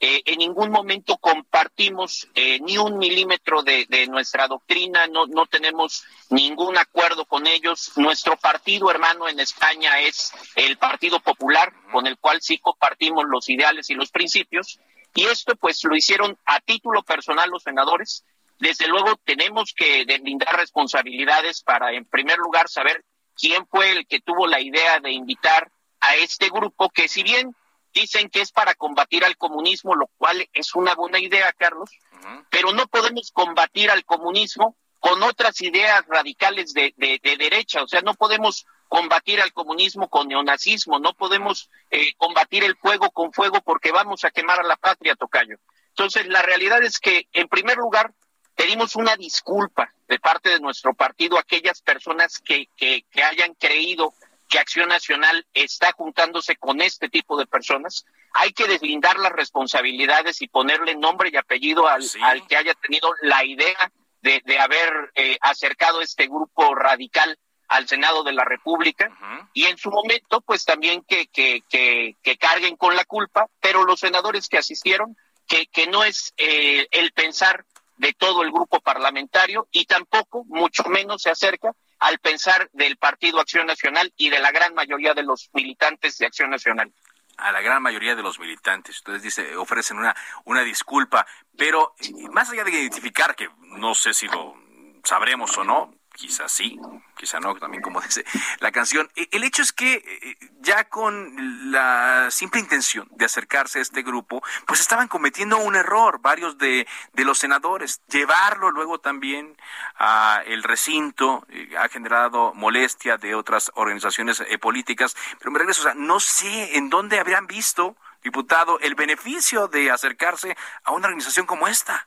eh, en ningún momento compartimos eh, ni un milímetro de, de, nuestra doctrina, no, no tenemos ningún acuerdo con ellos. Nuestro partido hermano en España es el Partido Popular, con el cual sí compartimos los ideales y los principios. Y esto pues lo hicieron a título personal los senadores, desde luego tenemos que deslindar responsabilidades para, en primer lugar, saber quién fue el que tuvo la idea de invitar a este grupo, que si bien dicen que es para combatir al comunismo, lo cual es una buena idea, Carlos, uh -huh. pero no podemos combatir al comunismo con otras ideas radicales de, de, de, derecha, o sea, no podemos combatir al comunismo con neonazismo, no podemos eh, combatir el fuego con fuego porque vamos a quemar a la patria, Tocayo. Entonces, la realidad es que, en primer lugar, pedimos una disculpa de parte de nuestro partido a aquellas personas que, que, que hayan creído que Acción Nacional está juntándose con este tipo de personas. Hay que deslindar las responsabilidades y ponerle nombre y apellido al, al que haya tenido la idea de, de haber eh, acercado este grupo radical al Senado de la República. Y en su momento pues también que, que, que, que, carguen con la culpa, pero los senadores que asistieron, que, que no es eh, el pensar de todo el grupo parlamentario y tampoco, mucho menos se acerca al pensar del Partido Acción Nacional y de la gran mayoría de los militantes de Acción Nacional. A la gran mayoría de los militantes. Ustedes dice, ofrecen una, una disculpa, pero más allá de identificar, que no sé si lo sabremos o no, quizás sí, quizá no, también como dice la canción. E, el hecho es que eh, ya con la simple intención de acercarse a este grupo, pues estaban cometiendo un error varios de, de los senadores. Llevarlo luego también a el recinto eh, ha generado molestia de otras organizaciones eh, políticas. Pero me regreso, o sea, no sé en dónde habrían visto, diputado, el beneficio de acercarse a una organización como esta.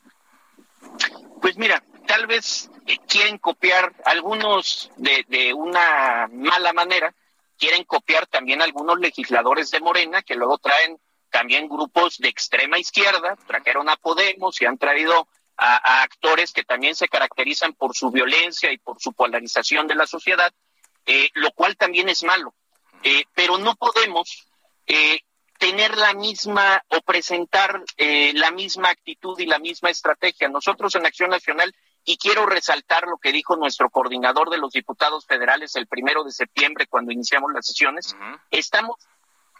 Pues mira, tal vez quieren copiar algunos de, de una mala manera, quieren copiar también algunos legisladores de Morena que luego traen también grupos de extrema izquierda, trajeron a Podemos y han traído a, a, actores que también se caracterizan por su violencia y por su polarización de la sociedad, eh, lo cual también es malo. Eh, pero no podemos eh, tener la misma o presentar eh, la misma actitud y la misma estrategia. Nosotros en Acción Nacional y quiero resaltar lo que dijo nuestro coordinador de los diputados federales el primero de septiembre cuando iniciamos las sesiones. Uh -huh. Estamos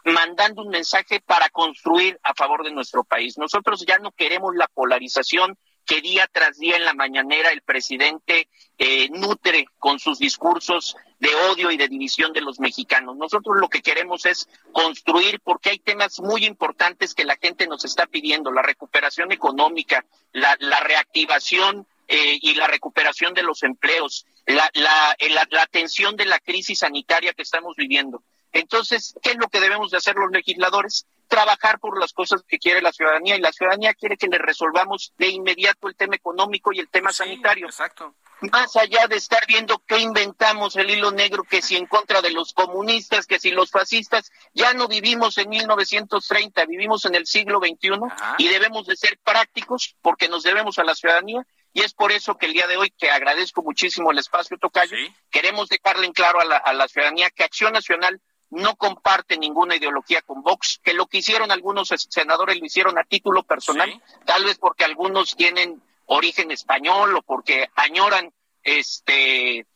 mandando un mensaje para construir a favor de nuestro país. Nosotros ya no queremos la polarización que día tras día en la mañanera el presidente eh, nutre con sus discursos de odio y de división de los mexicanos. Nosotros lo que queremos es construir porque hay temas muy importantes que la gente nos está pidiendo, la recuperación económica, la, reactivación eh, y la recuperación de los empleos, la, la, la, la atención de la crisis sanitaria que estamos viviendo. Entonces, ¿qué es lo que debemos de hacer los legisladores? Trabajar por las cosas que quiere la ciudadanía y la ciudadanía quiere que le resolvamos de inmediato el tema económico y el tema sí, sanitario. Exacto. Más allá de estar viendo qué inventamos el hilo negro, que si en contra de los comunistas, que si los fascistas, ya no vivimos en 1930, vivimos en el siglo XXI Ajá. y debemos de ser prácticos porque nos debemos a la ciudadanía y es por eso que el día de hoy, que agradezco muchísimo el espacio, Tocayo, ¿Sí? queremos dejarle en claro a la, a la ciudadanía que Acción Nacional no comparte ninguna ideología con Vox, que lo que hicieron algunos senadores lo hicieron a título personal, ¿Sí? tal vez porque algunos tienen origen español o porque añoran este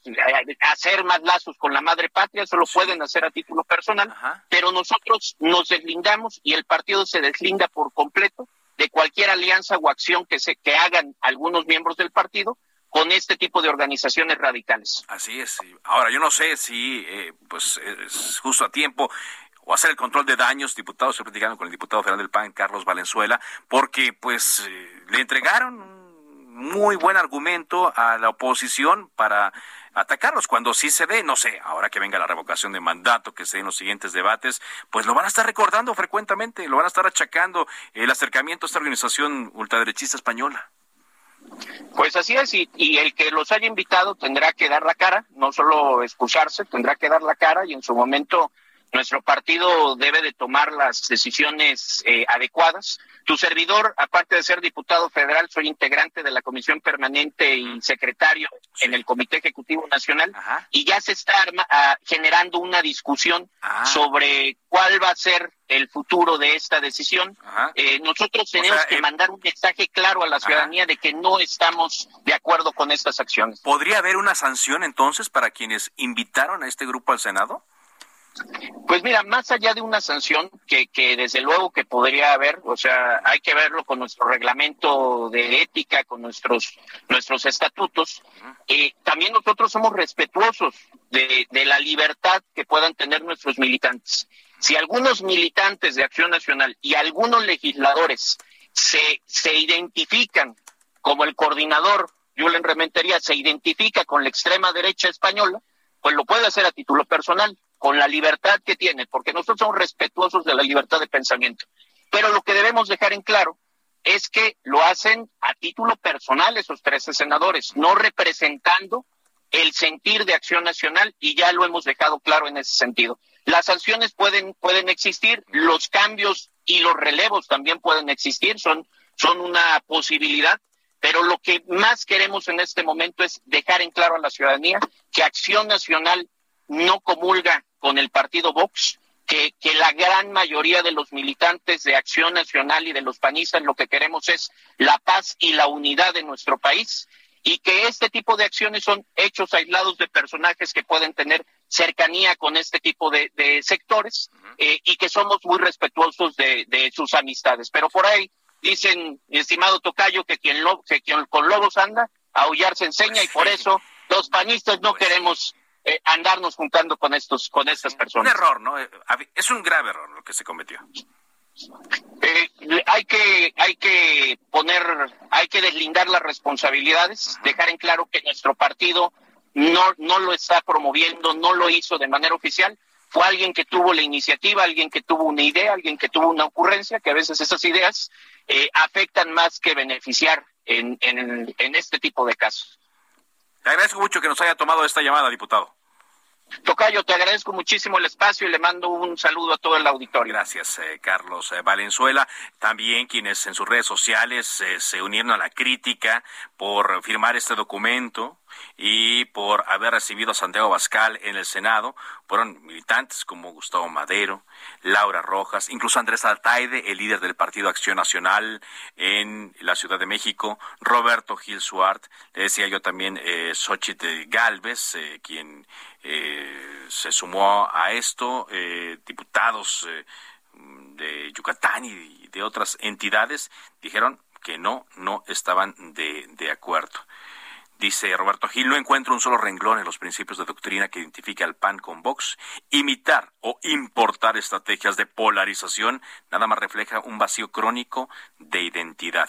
hacer más lazos con la madre patria, eso lo sí. pueden hacer a título personal, Ajá. pero nosotros nos deslindamos y el partido se deslinda por completo de cualquier alianza o acción que se que hagan algunos miembros del partido con este tipo de organizaciones radicales. Así es. Ahora, yo no sé si eh, pues es justo a tiempo o hacer el control de daños, diputados, estoy platicando con el diputado federal del PAN, Carlos Valenzuela, porque pues eh, le entregaron un muy buen argumento a la oposición para atacarlos cuando sí se ve, no sé, ahora que venga la revocación de mandato, que se den los siguientes debates, pues lo van a estar recordando frecuentemente, lo van a estar achacando el acercamiento a esta organización ultraderechista española. Pues así es, y, y, el que los haya invitado tendrá que dar la cara, no solo escucharse, tendrá que dar la cara y en su momento nuestro partido debe de tomar las decisiones eh, adecuadas. Tu servidor, aparte de ser diputado federal, soy integrante de la Comisión Permanente y secretario en el Comité Ejecutivo Nacional Ajá. y ya se está uh, generando una discusión ah. sobre cuál va a ser el futuro de esta decisión. Eh, nosotros tenemos o sea, que eh, mandar un mensaje claro a la ciudadanía Ajá. de que no estamos de acuerdo con estas acciones. ¿Podría haber una sanción entonces para quienes invitaron a este grupo al Senado? Pues mira, más allá de una sanción que, que desde luego que podría haber, o sea, hay que verlo con nuestro reglamento de ética, con nuestros nuestros estatutos. Eh, también nosotros somos respetuosos de, de la libertad que puedan tener nuestros militantes. Si algunos militantes de Acción Nacional y algunos legisladores se, se identifican como el coordinador, Julen Rementería, se identifica con la extrema derecha española, pues lo puede hacer a título personal con la libertad que tiene, porque nosotros somos respetuosos de la libertad de pensamiento. Pero lo que debemos dejar en claro es que lo hacen a título personal esos 13 senadores, no representando el sentir de acción nacional y ya lo hemos dejado claro en ese sentido. Las sanciones pueden, pueden existir, los cambios y los relevos también pueden existir, son, son una posibilidad, pero lo que más queremos en este momento es dejar en claro a la ciudadanía que Acción Nacional no comulga con el partido Vox, que, que, la gran mayoría de los militantes de Acción Nacional y de los panistas lo que queremos es la paz y la unidad de nuestro país y que este tipo de acciones son hechos aislados de personajes que pueden tener cercanía con este tipo de, sectores eh, y que somos muy respetuosos de, sus amistades. Pero por ahí dicen, estimado Tocayo, que quien, que quien con lobos anda, aullar se enseña y por eso los panistas no pues queremos eh, andarnos juntando con estos con estas personas. Un error, ¿no? Eh, es un grave error lo que se cometió. Eh, hay que hay que poner hay que deslindar las responsabilidades dejar en claro que nuestro partido no no lo está promoviendo no lo hizo de manera oficial fue alguien que tuvo la iniciativa alguien que tuvo una idea alguien que tuvo una ocurrencia que a veces esas ideas eh, afectan más que beneficiar en, en, en este tipo de casos le agradezco mucho que nos haya tomado esta llamada diputado Tocayo, te agradezco muchísimo el espacio y le mando un saludo a todo el auditorio. Gracias, eh, Carlos eh, Valenzuela. También quienes en sus redes sociales eh, se unieron a la crítica por firmar este documento y por haber recibido a Santiago Bascal en el Senado fueron militantes como Gustavo Madero, Laura Rojas, incluso Andrés Altaide, el líder del Partido Acción Nacional en la Ciudad de México, Roberto Gil Suart, le decía yo también eh, Xochitl Galvez, eh, quien eh, se sumó a esto, eh, diputados de Yucatán y de otras entidades dijeron que no, no estaban de, de acuerdo. Dice Roberto Gil, no encuentro un solo renglón en los principios de doctrina que identifique al PAN con Vox. Imitar o importar estrategias de polarización nada más refleja un vacío crónico de identidad.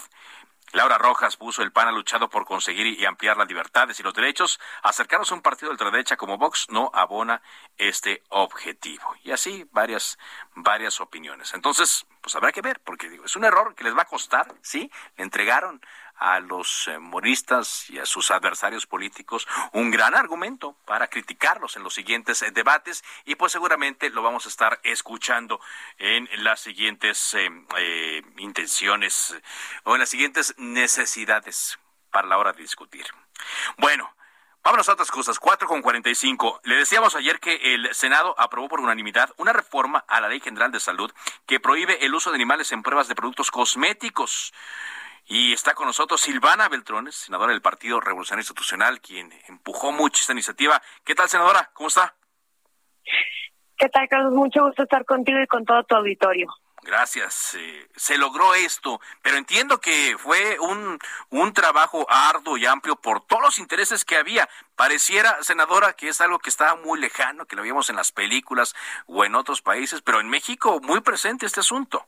Laura Rojas puso el PAN ha luchado por conseguir y ampliar las libertades y los derechos. Acercarnos a un partido de ultraderecha como Vox no abona este objetivo. Y así varias, varias opiniones. Entonces, pues habrá que ver, porque digo, es un error que les va a costar, ¿sí? Le entregaron a los eh, moristas y a sus adversarios políticos un gran argumento para criticarlos en los siguientes eh, debates y pues seguramente lo vamos a estar escuchando en las siguientes eh, intenciones o en las siguientes necesidades para la hora de discutir. Bueno, Vámonos a otras cosas. 4 con 45. Le decíamos ayer que el Senado aprobó por unanimidad una reforma a la Ley General de Salud que prohíbe el uso de animales en pruebas de productos cosméticos. Y está con nosotros Silvana Beltrones, senadora del Partido Revolucionario Institucional, quien empujó mucho esta iniciativa. ¿Qué tal, senadora? ¿Cómo está? ¿Qué tal, Carlos? Mucho gusto estar contigo y con todo tu auditorio. Gracias. Eh, se logró esto, pero entiendo que fue un, un trabajo arduo y amplio por todos los intereses que había. Pareciera, senadora, que es algo que estaba muy lejano, que lo vimos en las películas o en otros países, pero en México muy presente este asunto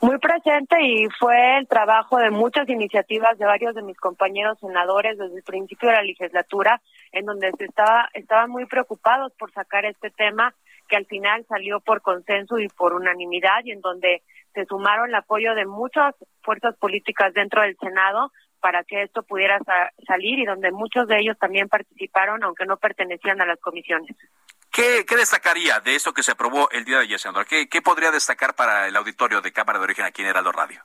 muy presente y fue el trabajo de muchas iniciativas de varios de mis compañeros senadores desde el principio de la legislatura, en donde se estaba, estaban muy preocupados por sacar este tema que al final salió por consenso y por unanimidad y en donde se sumaron el apoyo de muchas fuerzas políticas dentro del Senado para que esto pudiera salir y donde muchos de ellos también participaron, aunque no pertenecían a las comisiones. ¿Qué, destacaría de esto que se aprobó el día de ayer, senador? ¿Qué, podría destacar para el auditorio de Cámara de Origen aquí en Heraldo Radio?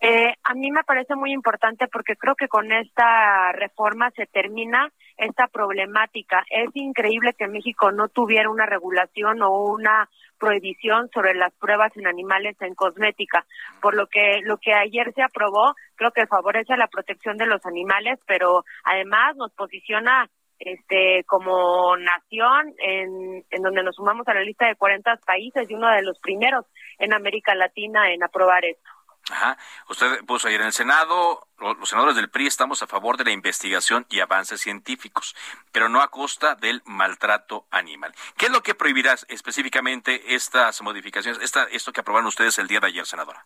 Eh, a mí me parece muy importante porque creo que con esta reforma se termina esta problemática. Es increíble que México no tuviera una regulación o una prohibición sobre las pruebas en animales en cosmética, por lo que lo que ayer se aprobó creo que favorece la protección de los animales, pero además nos posiciona este como nación en, en donde nos sumamos a la lista de 40 países y uno de los primeros en América Latina en aprobar esto. Ajá. Usted puso ayer en el Senado, los senadores del PRI estamos a favor de la investigación y avances científicos, pero no a costa del maltrato animal. ¿Qué es lo que prohibirá específicamente estas modificaciones, esta, esto que aprobaron ustedes el día de ayer, senadora?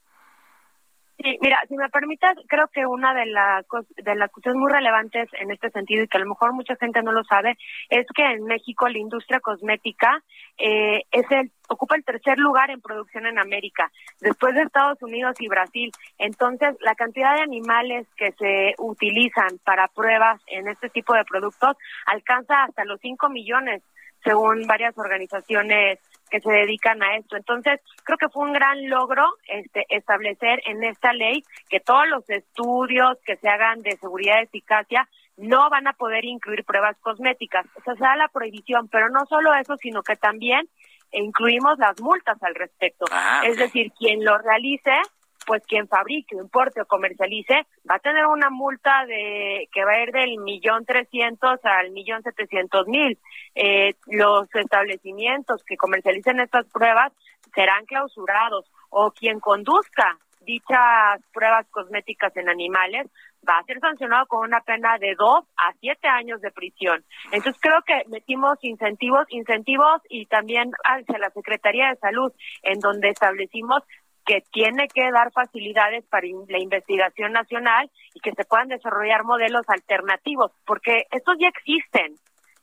Sí, mira, si me permites, creo que una de, las de las cuestiones muy relevantes en este sentido y que a lo mejor mucha gente no lo sabe es que en México la industria cosmética eh, es el ocupa el tercer lugar en producción en América, después de Estados Unidos y Brasil. Entonces, la cantidad de animales que se utilizan para pruebas en este tipo de productos alcanza hasta los 5 millones, según varias organizaciones que se dedican a esto. Entonces, creo que fue un gran logro este, establecer en esta ley que todos los estudios que se hagan de seguridad y eficacia no van a poder incluir pruebas cosméticas. O sea, se da la prohibición, pero no solo eso, sino que también incluimos las multas al respecto. Ah, es decir, quien lo realice pues quien fabrique, importe o comercialice va a tener una multa de que va a ir del millón trescientos al millón setecientos mil. Eh, los establecimientos que comercialicen estas pruebas serán clausurados o quien conduzca dichas pruebas cosméticas en animales va a ser sancionado con una pena de dos a siete años de prisión. Entonces creo que metimos incentivos, incentivos y también hacia la Secretaría de Salud, en donde establecimos que tiene que dar facilidades para la investigación nacional y que se puedan desarrollar modelos alternativos, porque estos ya existen,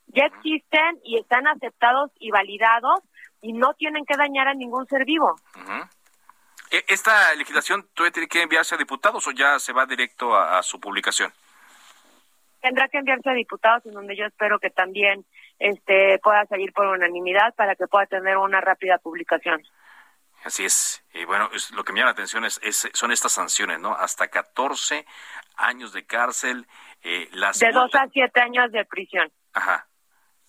ya existen y están aceptados y validados y no tienen que dañar a ningún ser vivo. E, ¿Esta legislación todavía tiene que enviarse a diputados o ya se va directo a, a su publicación? Tendrá que enviarse a diputados, en donde yo espero que también este pueda salir por unanimidad para que pueda tener una rápida publicación. Así es. Y bueno, lo que me llama la atención es, son estas sanciones, ¿no? Hasta 14 años de cárcel. Eh, las de 2 a 7 años de prisión. Ajá.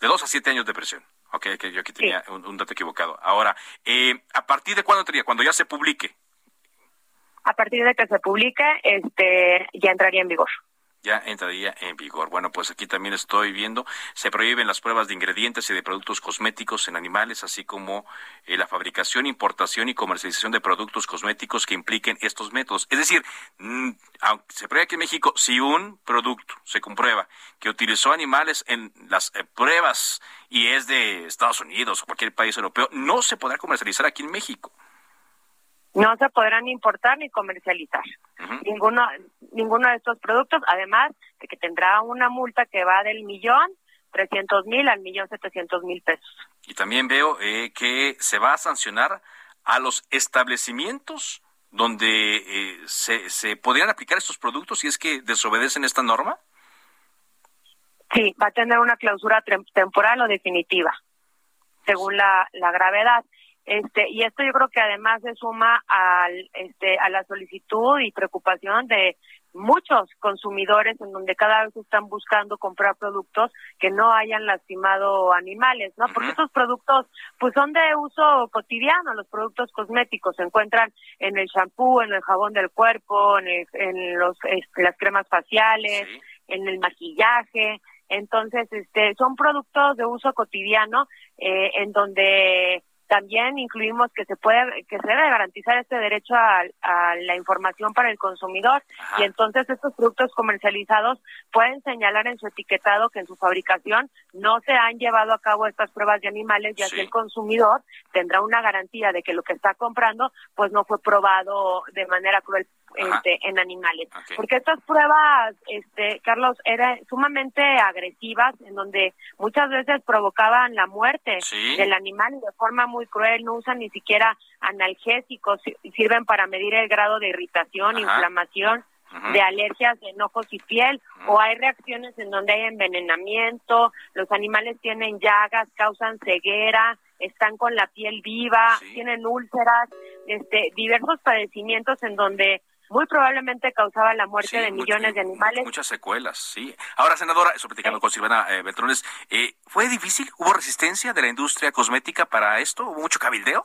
De 2 a 7 años de prisión. Ok, que yo aquí tenía un, dato equivocado. Ahora, eh, ¿a partir de cuándo entraría? Cuando ya se publique. A partir de que se publique, este, ya entraría en vigor ya entraría en vigor. Bueno, pues aquí también estoy viendo, se prohíben las pruebas de ingredientes y de productos cosméticos en animales, así como eh, la fabricación, importación y comercialización de productos cosméticos que impliquen estos métodos. Es decir, mm, aunque se prueba aquí en México, si un producto se comprueba que utilizó animales en las eh, pruebas y es de Estados Unidos o cualquier país europeo, no se podrá comercializar aquí en México no se podrán importar ni comercializar ninguno ninguno de estos productos además de que tendrá una multa que va del millón trescientos mil al millón setecientos mil pesos. Y también veo eh, que se va a sancionar a los establecimientos donde eh, se, se podrían aplicar estos productos si es que desobedecen esta norma. Sí va a tener una clausura temporal o definitiva según la, la gravedad este, y esto yo creo que además se suma al, este, a la solicitud y preocupación de muchos consumidores en donde cada vez están buscando comprar productos que no hayan lastimado animales, ¿no? Porque estos productos pues son de uso cotidiano, los productos cosméticos se encuentran en el shampoo, en el jabón del cuerpo, en, en los este, las cremas faciales, en el maquillaje, entonces este son productos de uso cotidiano eh, en donde también incluimos que se puede que se debe garantizar este derecho a, la información para el consumidor y entonces estos productos comercializados pueden señalar en su etiquetado que en su fabricación no se han llevado a cabo estas pruebas de animales y así el consumidor tendrá una garantía de que lo que está comprando pues no fue probado de manera cruel este, en animales. Porque estas pruebas, este, Carlos, eran sumamente agresivas, en donde muchas veces provocaban la muerte del animal de forma muy cruel, no usan ni siquiera analgésicos, sirven para medir el grado de irritación, inflamación de alergias de ojos y piel o hay reacciones en donde hay envenenamiento, los animales tienen llagas, causan ceguera, están con la piel viva, tienen úlceras, este diversos padecimientos en donde muy probablemente causaba la muerte de millones de animales. Muchas secuelas, sí. Ahora, senadora, eso platicando con Silvana eh, Beltrones, eh, ¿fue difícil? ¿Hubo resistencia de la industria cosmética para esto? ¿Hubo mucho cabildeo?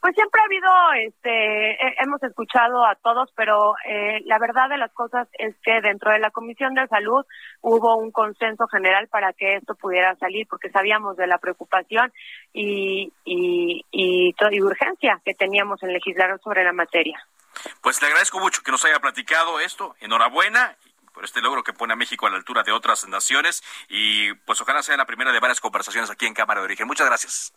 Pues siempre ha habido, este, hemos escuchado a todos, pero eh, la verdad de las cosas es que dentro de la Comisión de Salud hubo un consenso general para que esto pudiera salir, porque sabíamos de la preocupación y, y, y, y urgencia que teníamos en legislar sobre la materia. Pues le agradezco mucho que nos haya platicado esto. Enhorabuena por este logro que pone a México a la altura de otras naciones y pues ojalá sea la primera de varias conversaciones aquí en Cámara de Origen. Muchas gracias.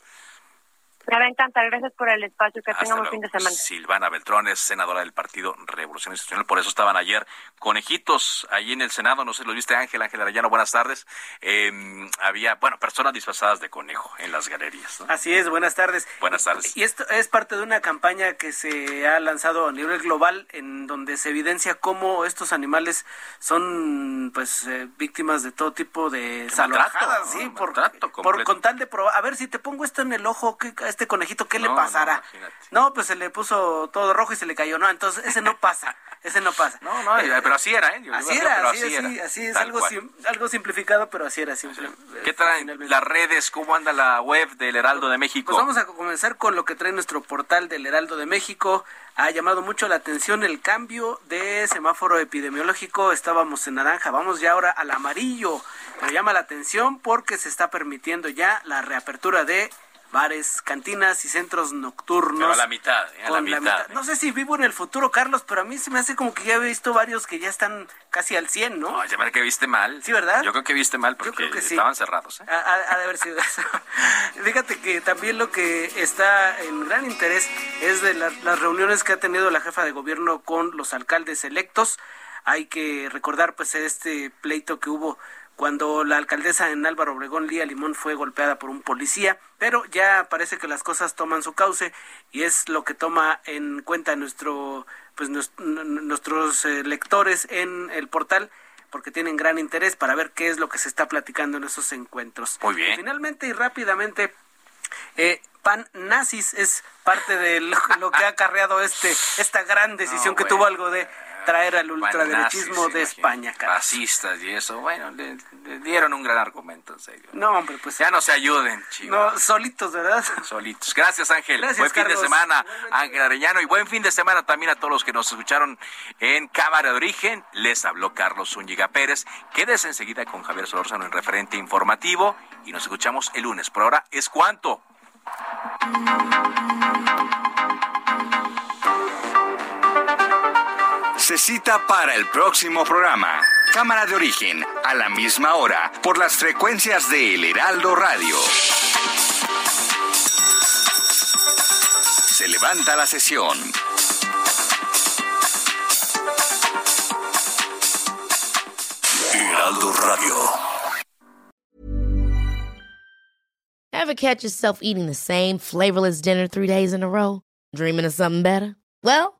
Me va a encantar, gracias por el espacio, que tengamos fin de semana. Silvana Beltrón es senadora del Partido Revolución Institucional, por eso estaban ayer conejitos allí en el Senado, no sé, los viste Ángel, Ángel Arellano, buenas tardes. Em, había, bueno, personas disfrazadas de conejo en las galerías. Así es, buenas tardes. Buenas tardes. Y esto es parte de una campaña que se ha lanzado a nivel global en donde se evidencia cómo estos animales son pues eh, víctimas de todo tipo de salvajadas, sí, por, por, con tal de probar, a ver si te pongo esto en el ojo, ¿qué, este conejito, ¿qué le pasará? No, pues se le puso todo rojo y se le cayó. No, entonces ese no pasa. Ese no pasa. No, no, pero así era, ¿eh? así, era, así, así, es algo, algo simplificado, pero así era. Simple, ¿Qué traen las redes? ¿Cómo anda la web del Heraldo de México? Pues vamos a comenzar con lo que trae nuestro portal del Heraldo de México. Ha llamado mucho la atención el cambio de semáforo epidemiológico. Estábamos en naranja, vamos ya ahora al amarillo. Pero llama la atención porque se está permitiendo ya la reapertura de bares, cantinas y centros nocturnos. Pero a la mitad, ¿eh? a la mitad. No sé si vivo en el futuro, Carlos, pero a mí se me hace como que ya he visto varios que ya están casi al 100, ¿no? No, ya me que viste mal. Sí, ¿verdad? Yo creo que viste mal porque estaban cerrados. ¿eh? Ha, de haber sido eso. Fíjate que también lo que está en gran interés es de las reuniones que ha tenido la jefa de gobierno con los alcaldes electos. Hay que recordar pues este pleito que hubo cuando la alcaldesa en Álvaro Obregón, Lía Limón, fue golpeada por un policía, pero ya parece que las cosas toman su cauce y es lo que toma en cuenta nuestro, pues, nuestros eh, lectores en el portal porque tienen gran interés para ver qué es lo que se está platicando en esos encuentros. Muy bien. Finalmente y rápidamente, eh, Pan Nazis es parte de lo, que ha acarreado este esta gran decisión que tuvo algo de traer al ultraderechismo de España. Fascistas y eso, bueno, le, dieron un gran argumento, en serio. No, hombre, pues... Ya no se ayuden, chicos. No, solitos, ¿verdad? Solitos. Gracias, Ángel. Gracias, buen fin de semana, Ángel Arellano, y buen fin de semana también a todos los que nos escucharon en Cámara de Origen. Les habló Carlos Zúñiga Pérez. Quédese enseguida con Javier Solórzano en referente informativo y nos escuchamos el lunes. Por ahora, ¿es cuánto? Se cita para el próximo programa. Cámara de origen, a la misma hora, por las frecuencias de El Heraldo Radio. Se levanta la sesión. Heraldo Radio. Ever catch yourself eating the same flavorless dinner three days in a row? Dreaming of something better? Well,